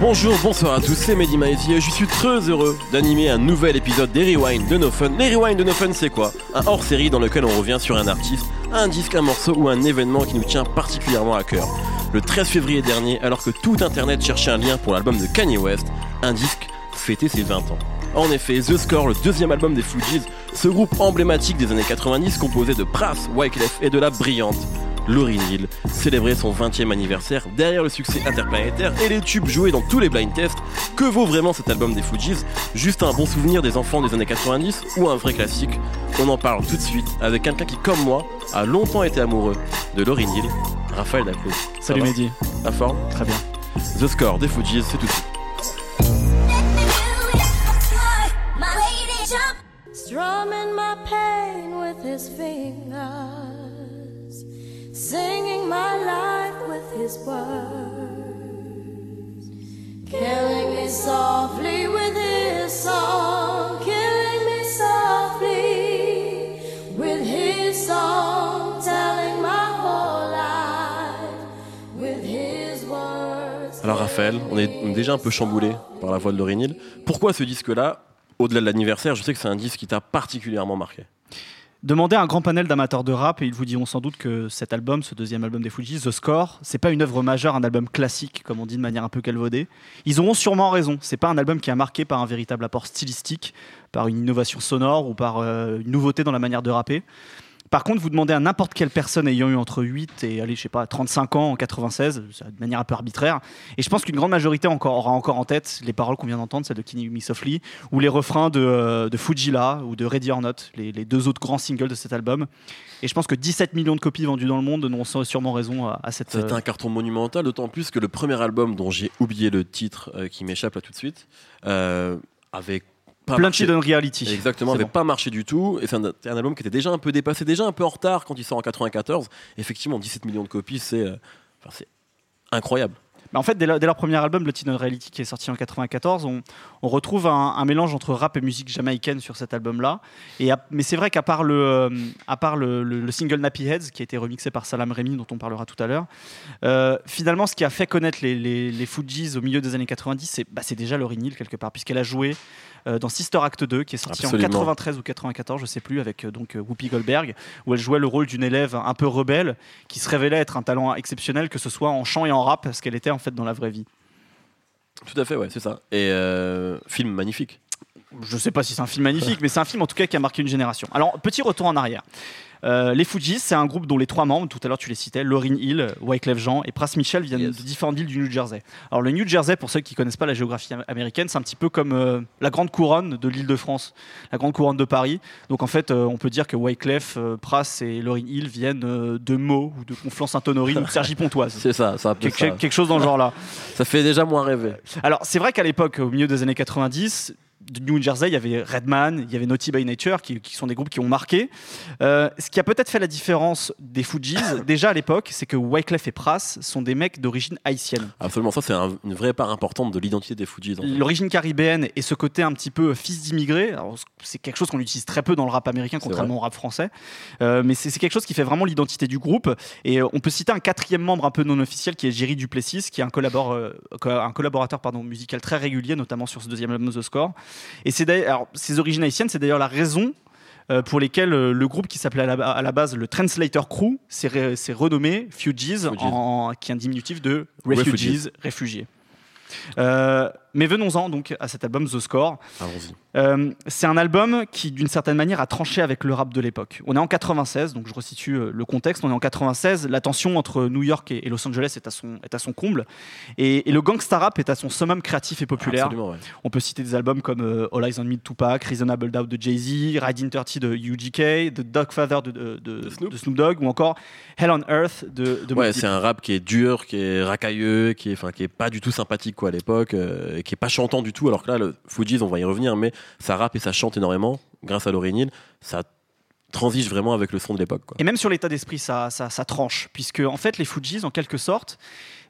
Bonjour, bonsoir à tous, c'est Mehdi Maizy et je suis très heureux d'animer un nouvel épisode des Rewind de No Fun. Les Rewind de No Fun, c'est quoi? Un hors-série dans lequel on revient sur un artiste, un disque, un morceau ou un événement qui nous tient particulièrement à cœur. Le 13 février dernier, alors que tout internet cherchait un lien pour l'album de Kanye West, un disque fêtait ses 20 ans. En effet, The Score, le deuxième album des Fugees, ce groupe emblématique des années 90 composé de Pras, Wyclef et de la brillante Lauryn Hill célébrait son 20e anniversaire derrière le succès interplanétaire et les tubes joués dans tous les blind tests. Que vaut vraiment cet album des Fugees Juste un bon souvenir des enfants des années 90 ou un vrai classique? On en parle tout de suite avec quelqu'un qui, comme moi, a longtemps été amoureux de Lauryn Hill, Raphaël Daclos. Salut Mehdi. La forme? Très bien. The Score des Fugees, c'est tout de suite. Strumming my pain with his fingers, singing my life with his words, killing me softly with his song, killing me softly with his song, telling my whole life with his words. Alors Raphaël, on est, déjà un peu chamboulé par la voix de Lauryn Hill. Pourquoi ce disque-là Au-delà de l'anniversaire, je sais que c'est un disque qui t'a particulièrement marqué? Demandez à un grand panel d'amateurs de rap et ils vous diront sans doute que cet album, ce deuxième album des Fugees, The Score, c'est pas une œuvre majeure, un album classique, comme on dit de manière un peu calvaudée. Ils auront sûrement raison. C'est pas un album qui a marqué par un véritable apport stylistique, par une innovation sonore ou par euh, une nouveauté dans la manière de rapper. Par contre, vous demandez à n'importe quelle personne ayant eu entre 8 et allez, je sais pas, 35 ans en 96, c'est de manière un peu arbitraire, et je pense qu'une grande majorité encore, aura encore en tête les paroles qu'on vient d'entendre, celles de Kenny Me Softly, ou les refrains de, euh, de Fujila ou de Ready or Not, les, les deux autres grands singles de cet album. Et je pense que 17 millions de copies vendues dans le monde n'ont sûrement raison à, à cette. C'était euh, un carton monumental, d'autant plus que le premier album dont j'ai oublié le titre, euh, qui m'échappe là tout de suite, euh, avait pas Plein de marché- Hidden Reality. Exactement, C'est avait bon. pas marché du tout. Et c'est un, album qui était déjà un peu dépassé, déjà un peu en retard quand il sort en 94. Effectivement, 17 millions de copies, c'est euh, enfin, incroyable. Bah, en fait, dès, leur- dès leur premier album, le Teen Reality, qui est sorti en 94, on, on retrouve un, un mélange entre rap et musique jamaïcaine sur cet album-là. Et à- mais c'est vrai qu'à part, le, euh, à part le, le- le single Nappy Heads, qui a été remixé par Salam Remy, dont on parlera tout à l'heure, euh, finalement, ce qui a fait connaître les, les, les Fugees au milieu des années 90, c'est bah, c'est déjà Lauryn Hill, quelque part, puisqu'elle a joué euh, dans Sister Act 2, qui est sorti Absolument. en 93 ou 94, je sais plus, avec euh, donc euh, Whoopi Goldberg, où elle jouait le rôle d'une élève un peu rebelle, qui se révélait être un talent exceptionnel, que ce soit en chant et en rap, ce qu'elle était en fait dans la vraie vie. Tout à fait, ouais, c'est ça. Et film magnifique. Je sais pas si c'est un film magnifique, mais c'est un film en tout cas qui a marqué une génération. Alors, petit retour en arrière. Euh, les Fugees, c'est un groupe dont les trois membres, tout à l'heure tu les citais, Lauryn Hill, Wyclef Jean et Pras Michel viennent Yes. de différentes villes du New Jersey. Alors le New Jersey, pour ceux qui connaissent pas la géographie am- américaine, c'est un petit peu comme euh, la grande couronne de l'île de France, la grande couronne de Paris. Donc en fait, euh, on peut dire que Wyclef, Pras et Lauryn Hill viennent de Meaux ou de Conflans-Sainte-Honorine ou de Cergy-Pontoise. C'est ça, c'est un peu Quelque, ça. quelque chose dans le genre là. Ça fait déjà moins rêver. Alors, c'est vrai qu'à l'époque, au milieu des années 90, du New Jersey, il y avait Redman, il y avait Naughty by Nature, qui, qui sont des groupes qui ont marqué. Euh, ce qui a peut-être fait la différence des Fugees, déjà à l'époque, c'est que Wyclef et Pras sont des mecs d'origine haïtienne. Absolument, ça c'est un- une vraie part importante de l'identité des en fait. L'origine caribéenne et ce côté un petit peu fils d'immigrés, c'est quelque chose qu'on utilise très peu dans le rap américain, contrairement au rap français, Euh, mais c'est quelque chose qui fait vraiment l'identité du groupe. Et euh, on peut citer un quatrième membre un peu non officiel qui est Jerry Duplessis, qui est un, collabor- euh, co- un collaborateur pardon, musical très régulier, notamment sur ce deuxième album The Score. Et c'est d'ailleurs, ses origines haïtiennes, c'est d'ailleurs la raison euh, pour lesquelles euh, le groupe qui s'appelait à, la- base le Translator Crew s'est renommé Fugees, en- qui est un diminutif de Refugees, Refugees. réfugiés. Euh, mais venons-en donc à cet album The Score. Allons-y. Euh, c'est un album qui, d'une certaine manière, a tranché avec le rap de l'époque. On est en 96, donc je resitue euh, le contexte. On est en 96, la tension entre New York et, Los Angeles est à son, est à son comble. Et, et le gangsta rap est à son summum créatif et populaire. Ouais. On peut citer des albums comme euh, All Eyes on Me de Tupac, Reasonable Doubt de Jay-Z, Riding 30 de UGK, The Dogfather de, de, de- De Snoop. Dogg, ou encore Hell on Earth de, de Ouais, c'est un rap qui est dur, qui est racailleux, qui est, qui est pas du tout sympathique quoi à l'époque, euh, qui est pas chantant du tout. Alors que là, le Fugees, on va y revenir, mais ça rappe et ça chante énormément grâce à Lauryn Hill. Ça transige vraiment avec le son de l'époque. Et même sur l'état d'esprit, ça, ça, ça tranche, puisque en fait, les Fugees, en quelque sorte,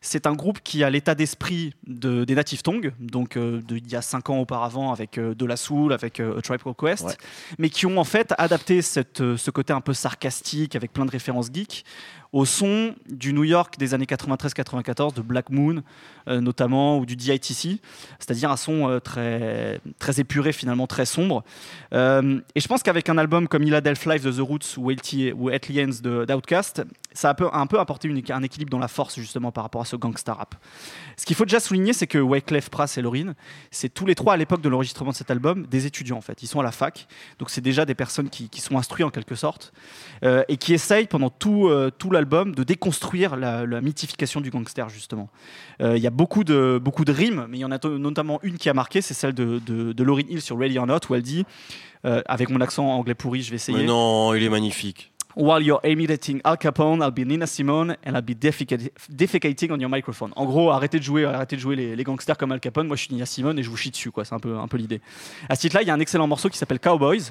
C'est un groupe qui a l'état d'esprit de, des Native Tongues, donc euh, de, il y a 5 ans auparavant avec euh, De La Soul, avec euh, A Tribe Called Quest, Ouais. mais qui ont en fait adapté cette, ce côté un peu sarcastique avec plein de références geeks au son du New York des années 93-94, de Black Moon euh, notamment, ou du DITC, c'est-à-dire un son euh, très, très épuré finalement, très sombre. Euh, et je pense qu'avec un album comme Philadelph Live de The Roots ou, LT, ou d'Outkast, ça a un peu, un peu apporté une- un équilibre dans la force justement par rapport à ce gangsta rap. Ce qu'il faut déjà souligner, c'est que Wyclef, Pras et Lauryn, c'est tous les trois à l'époque de l'enregistrement de cet album des étudiants en fait. Ils sont à la fac, donc c'est déjà des personnes qui, sont instruites en quelque sorte euh, et qui essayent pendant tout, euh, tout l'album de déconstruire la, mythification du gangster justement. Euh, Il y a beaucoup de, beaucoup de rimes, mais il y en a notamment une qui a marqué, c'est celle de, de, Hill sur Ready or Not où elle dit, avec mon accent anglais pourri, je vais essayer. Mais non, il est magnifique. While you're imitating Al Capone, I'll be Nina Simone and I'll be defecat- defecating on your microphone. En gros, arrêtez de jouer, arrêtez de jouer les, les gangsters comme Al Capone. Moi, je suis Nina Simone et je vous chie dessus, quoi. C'est un peu, un peu l'idée. À ce titre-là, il y a un excellent morceau qui s'appelle Cowboys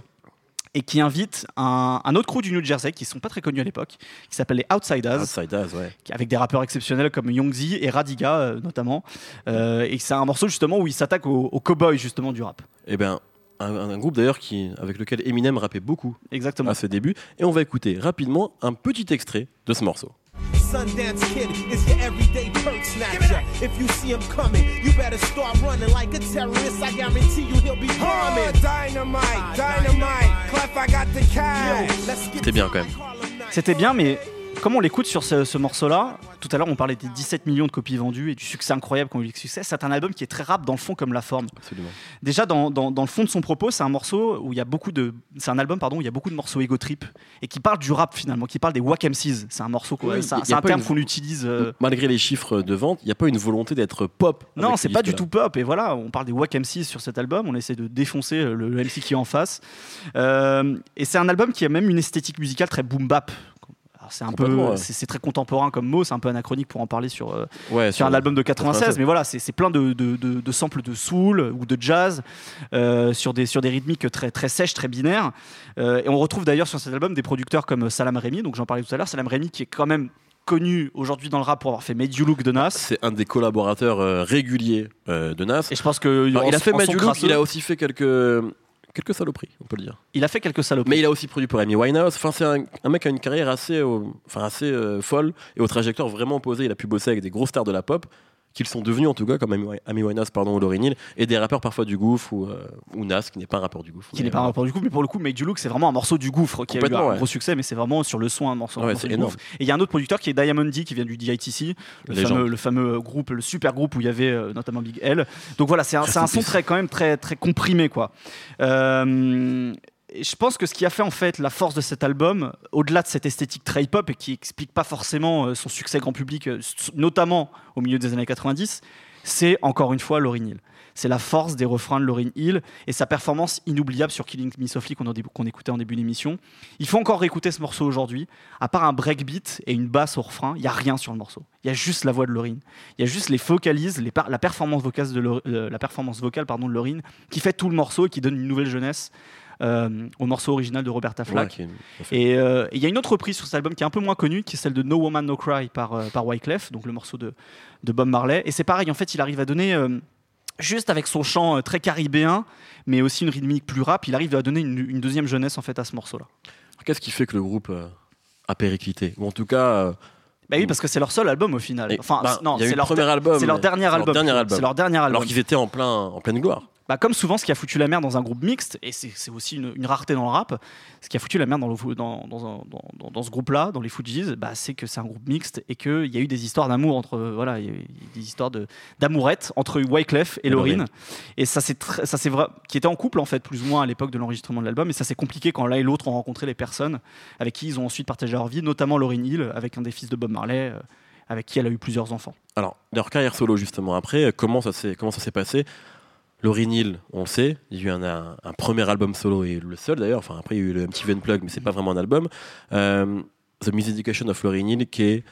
et qui invite un, un autre crew du New Jersey qui sont pas très connus à l'époque, qui s'appelle les Outsiders, Outside Us, ouais. avec des rappeurs exceptionnels comme Youngzy et Radiga euh, notamment. Euh, et c'est un morceau justement où il s'attaque aux, aux cowboys justement du rap. Eh ben, un, un groupe d'ailleurs qui, avec lequel Eminem rappait beaucoup Exactement. à ses débuts. Et on va écouter rapidement un petit extrait de ce morceau. Sundance Kid is your everyday perk snatcher. If you see him coming, you better start running like a terrorist. I guarantee you he'll be bombing. dynamite, dynamite. Clef, I got the cash. Let's get C'était bien quand même. C'était bien, mais comme on l'écoute sur ce, ce morceau-là, tout à l'heure on parlait des 17 millions de copies vendues et du succès incroyable qu'on a eu avec succès, c'est un album qui est très rap dans le fond comme la forme. Absolument. Déjà dans, dans- dans le fond de son propos, c'est un morceau où il y a beaucoup de, c'est un album pardon où il y a beaucoup de morceaux ego trip et qui parle du rap finalement, qui parle des wack MCs. C'est un morceau. Oui, c'est un, terme une- qu'on utilise. euh, Malgré les chiffres de vente, il n'y a pas une volonté d'être pop. Non, c'est pas du tout pop. Et voilà, on parle des Wack MC sur cet album. On essaie de défoncer le, le MC qui est en face. Euh, et c'est un album qui a même une esthétique musicale très boom bap. C'est un peu, ouais. c'est très contemporain comme mot, c'est un peu anachronique pour en parler sur, euh, Ouais, sur un album de 96, 96. mais voilà, c'est plein de, de, de- de samples de soul ou de jazz euh, sur, des, sur des rythmiques très, très sèches, très binaires. Euh, et on retrouve d'ailleurs sur cet album des producteurs comme Salam Remy, donc j'en parlais tout à l'heure, Salam Remy qui est quand même connu aujourd'hui dans le rap pour avoir fait Made You Look de Nas. C'est un des collaborateurs euh, réguliers euh, de Nas. Et je pense que Alors, en- il a fait Made You Look, il a aussi fait quelques, quelques saloperies, on peut le dire. il a fait quelques saloperies. Mais il a aussi produit pour Amy Winehouse. Enfin, c'est un, un mec qui a une carrière assez, euh, enfin, assez euh, folle et aux trajectoires vraiment opposées. Il a pu bosser avec des grosses stars de la pop qu'ils sont devenus en tout cas comme Amy, Winehouse pardon, ou Lauryn Hill et des rappeurs parfois du gouffre ou, euh, ou Nas qui n'est pas un rappeur du gouffre. qui n'est pas un euh, rapport du coup, mais pour le coup, Make You Look, c'est vraiment un morceau du gouffre qui a eu un ouais. gros succès, mais c'est vraiment sur le son un morceau, un du énorme. gouffre. Et il y a un autre producteur qui est Diamond D qui vient du DITC, le fameux, le fameux groupe, le super groupe où il y avait euh, notamment Big L. Donc voilà, c'est un, un son très quand même très très comprimé quoi. Euh, je pense que ce qui a fait en fait la force de cet album, au-delà de cette esthétique très hip-hop et qui explique pas forcément euh, son succès grand public, euh, notamment au milieu des années 90, c'est encore une fois Lauryn Hill. C'est la force des refrains de Lauryn Hill et sa performance inoubliable sur Killing Me Softly qu'on écoutait en début d'émission. Il faut encore réécouter ce morceau aujourd'hui. À part un breakbeat et une basse au refrain, il n'y a rien sur le morceau. Il y a juste la voix de Lauryn. Il y a juste les vocalises, la performance vocale de Lau- euh, de Lauryn qui fait tout le morceau et qui donne une nouvelle jeunesse au morceau original de Roberta Flack. Et euh, il y a une autre reprise sur cet album qui est un peu moins connue, qui est celle de No Woman No Cry par, euh, par Wyclef, donc le morceau de, de Bob Marley. Et c'est pareil, en fait, il arrive à donner, euh, juste avec son chant euh, très caribéen, mais aussi une rythmique plus rap, il arrive à donner une, une deuxième jeunesse en fait à ce morceau-là. Qu'est-ce qui fait que le groupe euh, a périclité? Ou en tout cas, euh, Bah oui, parce que c'est leur seul album au final. et- Enfin, bah, c'est- non, c'est le leur, premier album. c'est leur dernier album. C'est leur dernier album. Alors qu'ils étaient en, plein, en pleine gloire. Bah, comme souvent, ce qui a foutu la merde dans un groupe mixte, et c'est aussi une, une rareté dans le rap, ce qui a foutu la merde dans, le, dans, dans, un- dans- dans- dans ce groupe-là, dans les Fujis, bah, c'est que c'est un groupe mixte et qu'il y a eu des histoires d'amour entre. Voilà, il y a eu des histoires de- d'amourette entre Wyclef et Et Lauryn. Et ça, c'est vrai, qui étaient en couple en fait, plus ou moins à l'époque de l'enregistrement de l'album. Et ça, c'est compliqué quand l'un et l'autre ont rencontré les personnes avec qui ils ont ensuite partagé leur vie, notamment Lauryn Hill, avec un des fils de Bob Marley, euh, avec qui elle a eu plusieurs enfants. Alors, leur carrière solo, justement, après, euh, comment ça s'est passé? Lauryn Hill, on le sait, il y a eu un, premier album solo et le seul d'ailleurs. Enfin, après, il y a eu le MTV Unplugged, mais c'est pas vraiment un album. Euh, The Miseducation of Lauryn Hill, qui est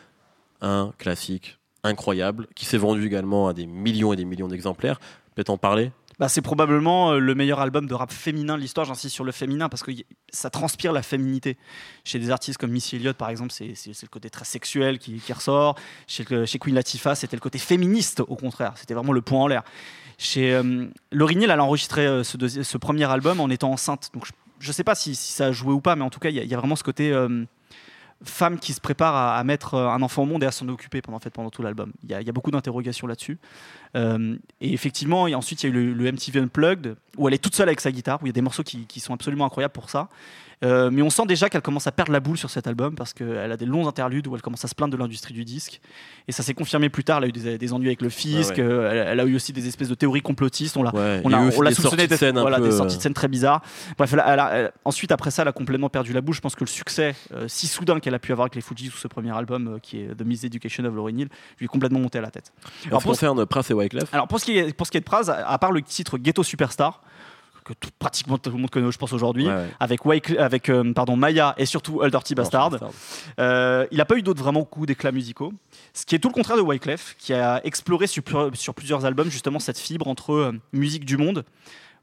un classique incroyable, qui s'est vendu également à des millions et des millions d'exemplaires. Peut-être en parler Bah, c'est probablement euh, le meilleur album de rap féminin de l'histoire. J'insiste sur le féminin parce que ça transpire la féminité. Chez des artistes comme Missy Elliott, par exemple, c'est le côté très sexuel qui, ressort. Chez, Queen Latifah, c'était le côté féministe, au contraire. C'était vraiment le point en l'air. Chez euh, elle a enregistré euh, ce, premier album en étant enceinte. Donc je ne sais pas si, ça a joué ou pas, mais en tout cas, il y, a- il y a vraiment ce côté euh, femme qui se prépare à, à mettre euh, un enfant au monde et à s'en occuper pendant, en fait, pendant tout l'album. Il y, a- il y a beaucoup d'interrogations là-dessus. Euh, et effectivement, et ensuite, il y a eu le, le MTV Unplugged, où elle est toute seule avec sa guitare, où il y a des morceaux qui, qui sont absolument incroyables pour ça. Euh, mais on sent déjà qu'elle commence à perdre la boule sur cet album parce qu'elle a des longs interludes où elle commence à se plaindre de l'industrie du disque. Et ça s'est confirmé plus tard. Elle a eu des, des ennuis avec le fisc. Ah ouais. euh, elle, elle a eu aussi des espèces de théories complotistes. On l'a Ouais, on a des soupçonné sorties de d'être scène voilà, peu, des sorties de scène très bizarres. Bref, elle a- elle a- elle- ensuite après ça, elle a complètement perdu la boule. Je pense que le succès si soudain qu'elle a pu avoir avec les Fujis ou ce premier album euh, qui est The Miseducation of Lauryn Hill, lui est complètement monté à la tête. En ce qui pour- concerne Prince et Wyclef, Alors pour ce qui est, pour ce qui est de Praz, à, part le titre Ghetto Superstar, que tout- pratiquement tout le monde connaît, je pense aujourd'hui, Ouais, ouais. avec, Wyclef- avec euh, pardon, Maya et surtout Old Dirty Bastard, euh, il n'a pas eu d'autres vraiment coups d'éclat musicaux. Ce qui est tout le contraire de Wyclef, qui a exploré sur, sur plusieurs albums justement cette fibre entre euh, musique du monde,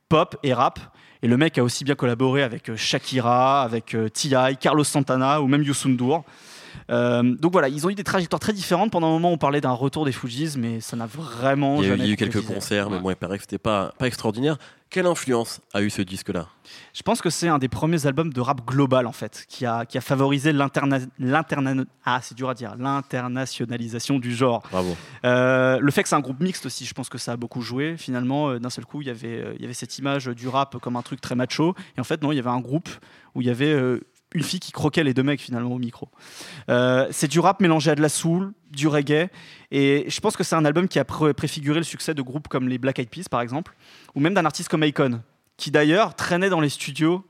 pop et rap. Et le mec a aussi bien collaboré avec euh, Shakira, avec euh, T.I., Carlos Santana ou même Youssou. Euh, donc voilà, ils ont eu des trajectoires très différentes. Pendant un moment, on parlait d'un retour des Fujis, mais ça n'a vraiment Il y a jamais il y a eu quelques concerts, mais Ouais. bon, il paraît que c'était pas, pas extraordinaire. Quelle influence a eu ce disque-là? Je pense que c'est un des premiers albums de rap global en fait, qui a, qui a favorisé ah, l'internationalisation du genre. Bravo. Euh, le fait que c'est un groupe mixte aussi, je pense que ça a beaucoup joué. Finalement, euh, d'un seul coup, il y avait, il y avait cette image du rap comme un truc très macho, et en fait non, il y avait un groupe où il y avait une fille qui croquait les deux mecs finalement au micro. Euh, c'est du rap mélangé à de la soul, du reggae, et je pense que c'est un album qui a pré- préfiguré le succès de groupes comme les Black Eyed Peas par exemple, ou même d'un artiste comme Akon, qui d'ailleurs traînait dans les studios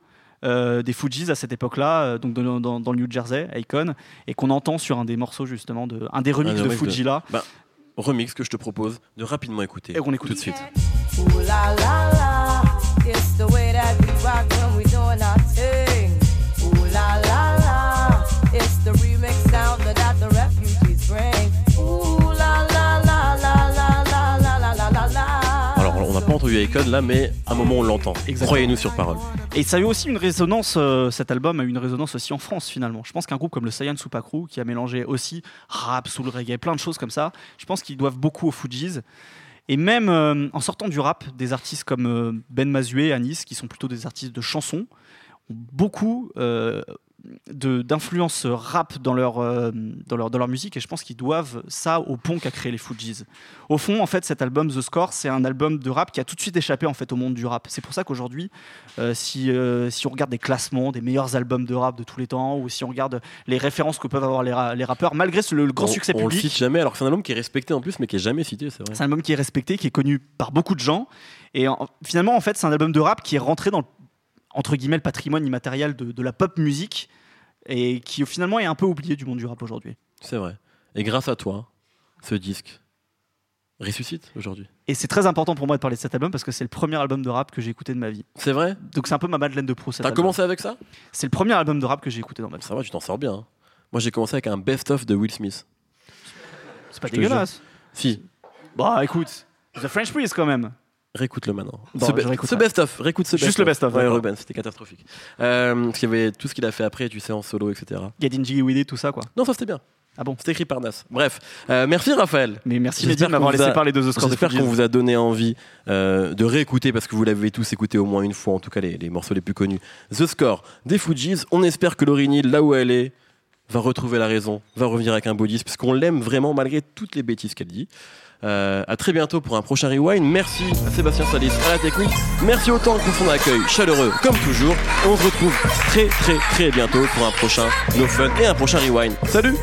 euh, des Fujis à cette époque-là, euh, donc dans, dans- dans le New Jersey, Akon, et qu'on entend sur un des morceaux justement de un des remixes Un de remix de- Fuji là. Remix que je te propose de rapidement écouter. Et qu'on écoute. tout de suite. Ooh la la la, entendu Akon là, mais à un moment on l'entend. Croyez-nous sur parole. Et ça a eu aussi une résonance, euh, cet album a eu une résonance aussi en France finalement. Je pense qu'un groupe comme le Saiyan Supakru, qui a mélangé aussi rap, soul, reggae, plein de choses comme ça, je pense qu'ils doivent beaucoup aux Fujis. Et même euh, en sortant du rap, des artistes comme euh, Ben Mazué, Anis, qui sont plutôt des artistes de chansons, ont beaucoup euh, d'influence rap dans leur, euh, dans, leur, dans leur musique et je pense qu'ils doivent ça au pont qu'a créé les Fujis. Au fond, en fait, cet album The Score, c'est un album de rap qui a tout de suite échappé en fait au monde du rap. C'est pour ça qu'aujourd'hui, euh, si, euh, si on regarde des classements des meilleurs albums de rap de tous les temps ou si on regarde les références que peuvent avoir les, ra- les rappeurs, malgré ce- le, le grand on, succès on le public, cite jamais, alors que c'est un album qui est respecté en plus, mais qui est jamais cité, c'est vrai. c'est un album qui est respecté, qui est connu par beaucoup de gens. Et en- finalement, en fait, c'est un album de rap qui est rentré dans, le- entre guillemets, le patrimoine immatériel de, de la pop musique et qui finalement est un peu oublié du monde du rap aujourd'hui. C'est vrai. Et grâce à toi, ce disque ressuscite aujourd'hui. Et c'est très important pour moi de parler de cet album parce que c'est le premier album de rap que j'ai écouté de ma vie. C'est vrai? Donc c'est un peu ma Madeleine de Proust. T'as album. commencé avec ça? C'est le premier album de rap que j'ai écouté dans ma vie. Ça va, tu t'en sors bien. hein. Moi j'ai commencé avec un best-of de Will Smith. C'est pas Je dégueulasse. Si, Bah écoute, The French Priest quand même. Réécoute-le maintenant. Bon, ce, be- best-of, réécoute ce best-of. Juste le best-of, Ouais. Ruben, c'était catastrophique. Euh, parce qu'il y avait tout ce qu'il a fait après, tu sais, en solo, etc. With It, tout ça quoi. Non, ça c'était bien. Ah bon C'était écrit par Nas. Bref, euh, merci Raphaël. Mais merci de m'avoir laissé a- parler de The Score J'espère qu'on vous a donné envie euh, de réécouter parce que vous l'avez tous écouté au moins une fois, en tout cas les, les morceaux les plus connus. The Score des Fujis. On espère que Lauryn Hill, là où elle est, va retrouver la raison, va revenir avec un beau disque, puisqu'on l'aime vraiment malgré toutes les bêtises qu'elle dit. Euh, à très bientôt pour un prochain rewind. Merci à Sébastien Salis à la technique. Merci autant pour son accueil chaleureux comme toujours. On se retrouve très très très bientôt pour un prochain No Fun et un prochain rewind. Salut